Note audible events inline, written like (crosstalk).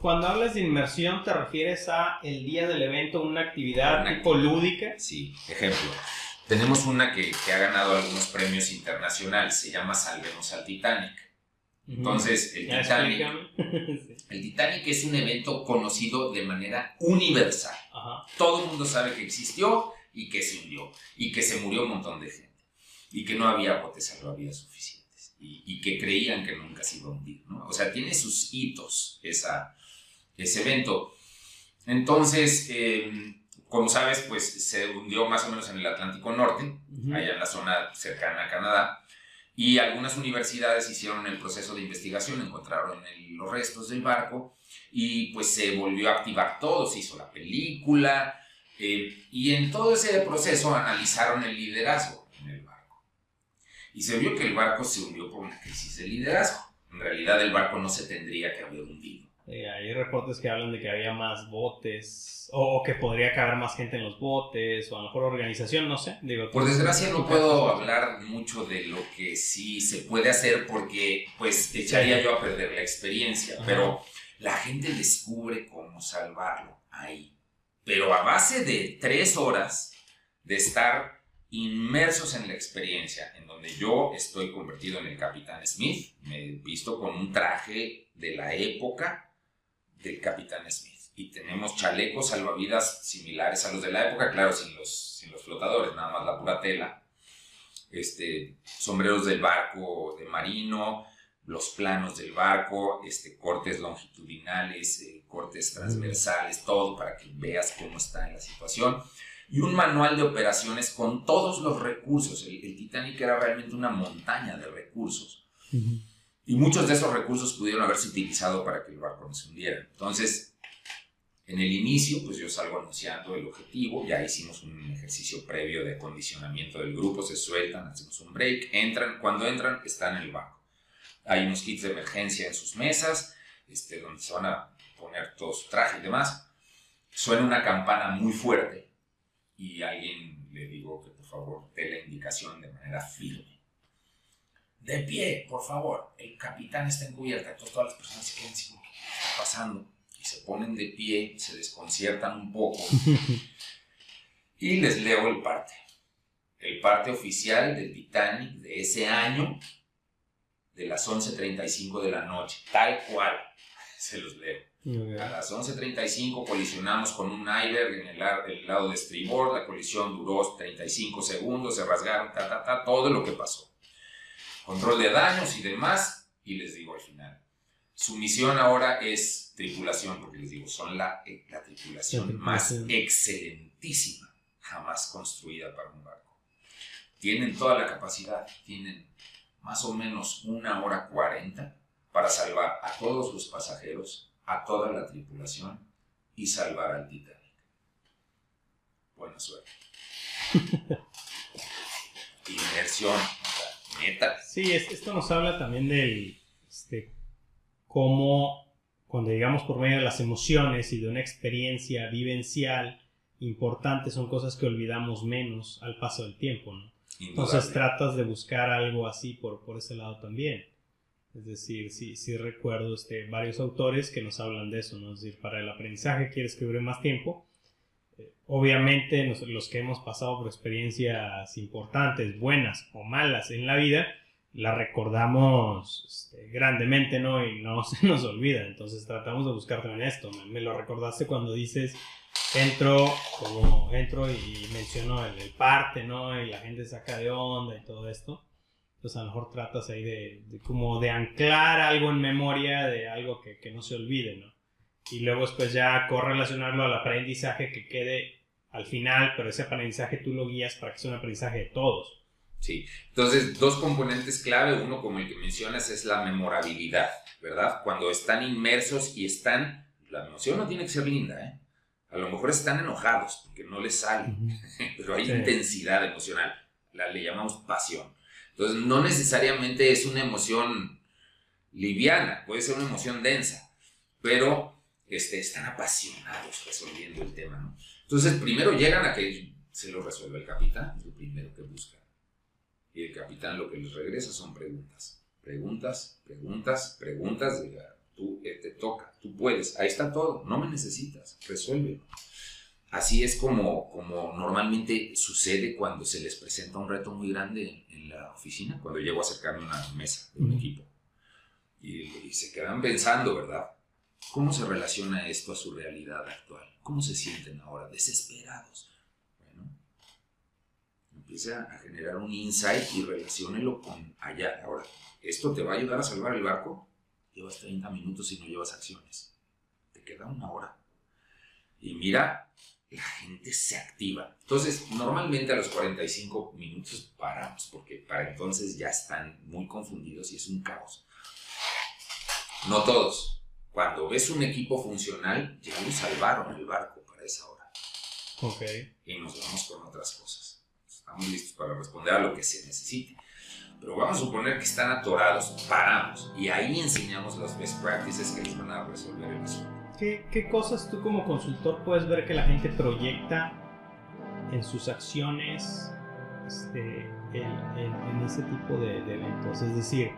Cuando hablas de inmersión, ¿te refieres a el día del evento, una actividad Una tipo lúdica? Sí, ejemplo. Tenemos una que, que ha ganado algunos premios internacionales, se llama Salvemos al Titanic. Entonces, el Titanic, (laughs) el Titanic es un evento conocido de manera universal. Ajá. Todo el mundo sabe que existió y que se hundió y que se murió un montón de gente y que no había botes salvavidas suficientes y, y que creían que nunca se iba a hundir. ¿no? O sea, tiene sus hitos esa, ese evento. Entonces, eh, como sabes, pues se hundió más o menos en el Atlántico Norte, Ujú. allá en la zona cercana a Canadá. Y algunas universidades hicieron el proceso de investigación, encontraron el- los restos del barco y pues se volvió a activar todo, se hizo la película eh, y en todo ese proceso analizaron el liderazgo en el barco. Y se vio que el barco se hundió por una crisis de liderazgo. En realidad el barco no se tendría que haber hundido. Eh, hay reportes que hablan de que había más botes o que podría caber más gente en los botes o a lo mejor organización, no sé. Digo, Por desgracia no puedo (laughs) hablar mucho de lo que sí se puede hacer porque pues echaría yo a perder la experiencia, Ajá. pero la gente descubre cómo salvarlo ahí. Pero a base de tres horas de estar inmersos en la experiencia, en donde yo estoy convertido en el Capitán Smith, me he visto con un traje de la época del Capitán Smith. Y tenemos chalecos salvavidas similares a los de la época, claro, sin los, sin los flotadores, nada más la pura tela. Este, sombreros del barco de marino, los planos del barco, este, cortes longitudinales, eh, cortes transversales, todo para que veas cómo está la situación. Y un manual de operaciones con todos los recursos. El, el Titanic era realmente una montaña de recursos. Ujú. Y muchos de esos recursos pudieron haberse utilizado para que el barco no se hundiera. Entonces, en el inicio, pues yo salgo anunciando el objetivo, ya hicimos un ejercicio previo de acondicionamiento del grupo, se sueltan, hacemos un break, entran, cuando entran están en el barco. Hay unos kits de emergencia en sus mesas, este, donde se van a poner todo su traje y demás. Suena una campana muy fuerte y alguien le digo que por favor dé la indicación de manera firme. De pie, por favor. El capitán está en cubierta. Entonces todas las personas se quedan así como, ¿qué está pasando? Y se ponen de pie, se desconciertan un poco. (laughs) y les leo el parte. El parte oficial del Titanic de ese año, de las 11.35 de la noche. Tal cual. (laughs) Se los leo. A las 11.35 colisionamos con un iceberg en el, la- el lado de estribor. La colisión duró 35 segundos, se rasgaron, ta, ta, ta, todo lo que pasó. Control de daños y demás. Y les digo al final. Su misión ahora es tripulación, porque les digo, son la, eh, la tripulación La más tripulación. excelentísima jamás construida para un barco. Tienen toda la capacidad, tienen más o menos una hora cuarenta para salvar a todos los pasajeros, a toda la tripulación y salvar al Titanic. Buena suerte. (laughs) Inmersión, o sea, neta. Sí, es- esto nos habla también del este, cómo cuando llegamos por medio de las emociones y de una experiencia vivencial importante son cosas que olvidamos menos al paso del tiempo, ¿no? Entonces tratas de buscar algo así por, por ese lado también. Es decir, sí, sí recuerdo este, varios autores que nos hablan de eso, ¿no? Es decir, para el aprendizaje quieres que dure más tiempo. Eh, obviamente nos- los que hemos pasado por experiencias importantes, buenas o malas en la vida, la recordamos este, grandemente, ¿no? Y no (laughs) se nos olvida. Entonces tratamos de buscar también esto. Me, me lo recordaste cuando dices, entro, como entro y menciono el, el parte, ¿no? Y la gente saca de onda y todo esto. Pues a lo mejor tratas ahí de, de como de anclar algo en memoria de algo que, que no se olvide, ¿no? Y luego después ya correlacionarlo al aprendizaje que quede al final, pero ese aprendizaje tú lo guías para que sea un aprendizaje de todos. Sí, entonces dos componentes clave, uno como el que mencionas es la memorabilidad, ¿verdad? Cuando están inmersos y están, la emoción no tiene que ser linda, ¿eh? A lo mejor están enojados porque no les sale, (laughs) pero hay Sí. intensidad emocional, la le llamamos pasión. Entonces no necesariamente es una emoción liviana, puede ser una emoción densa, pero este, están apasionados resolviendo el tema, ¿no? Entonces primero llegan a que se lo resuelva el capitán, es lo primero que buscan. Y el capitán lo que les regresa son preguntas. Preguntas, preguntas, preguntas de tú eh, te toca, tú puedes, ahí está todo, no me necesitas, resuélvelo. Así es como, como normalmente sucede cuando se les presenta un reto muy grande en, la oficina, cuando llego a acercarme a una mesa de un equipo. Y, y se quedan pensando, ¿verdad? ¿Cómo se relaciona esto a su realidad actual? ¿Cómo se sienten ahora? Desesperados. Bueno, empiece a generar un insight y relaciónelo con allá. Ahora, ¿esto te va a ayudar a salvar el barco? Llevas 30 minutos y no llevas acciones. Te queda una hora. Y mira, la gente se activa. Entonces, normalmente a los 45 minutos paramos, porque para entonces ya están muy confundidos y es un caos. No todos. Cuando ves un equipo funcional, ya lo salvaron el barco para esa hora. Ok. Y nos vamos con otras cosas. Estamos listos para responder a lo que se necesite. Pero vamos a suponer que están atorados, paramos y ahí enseñamos las best practices que les van a resolver el asunto. ¿Qué, cosas tú como consultor puedes ver que la gente proyecta en sus acciones este, en, ese tipo de, eventos? Es decir,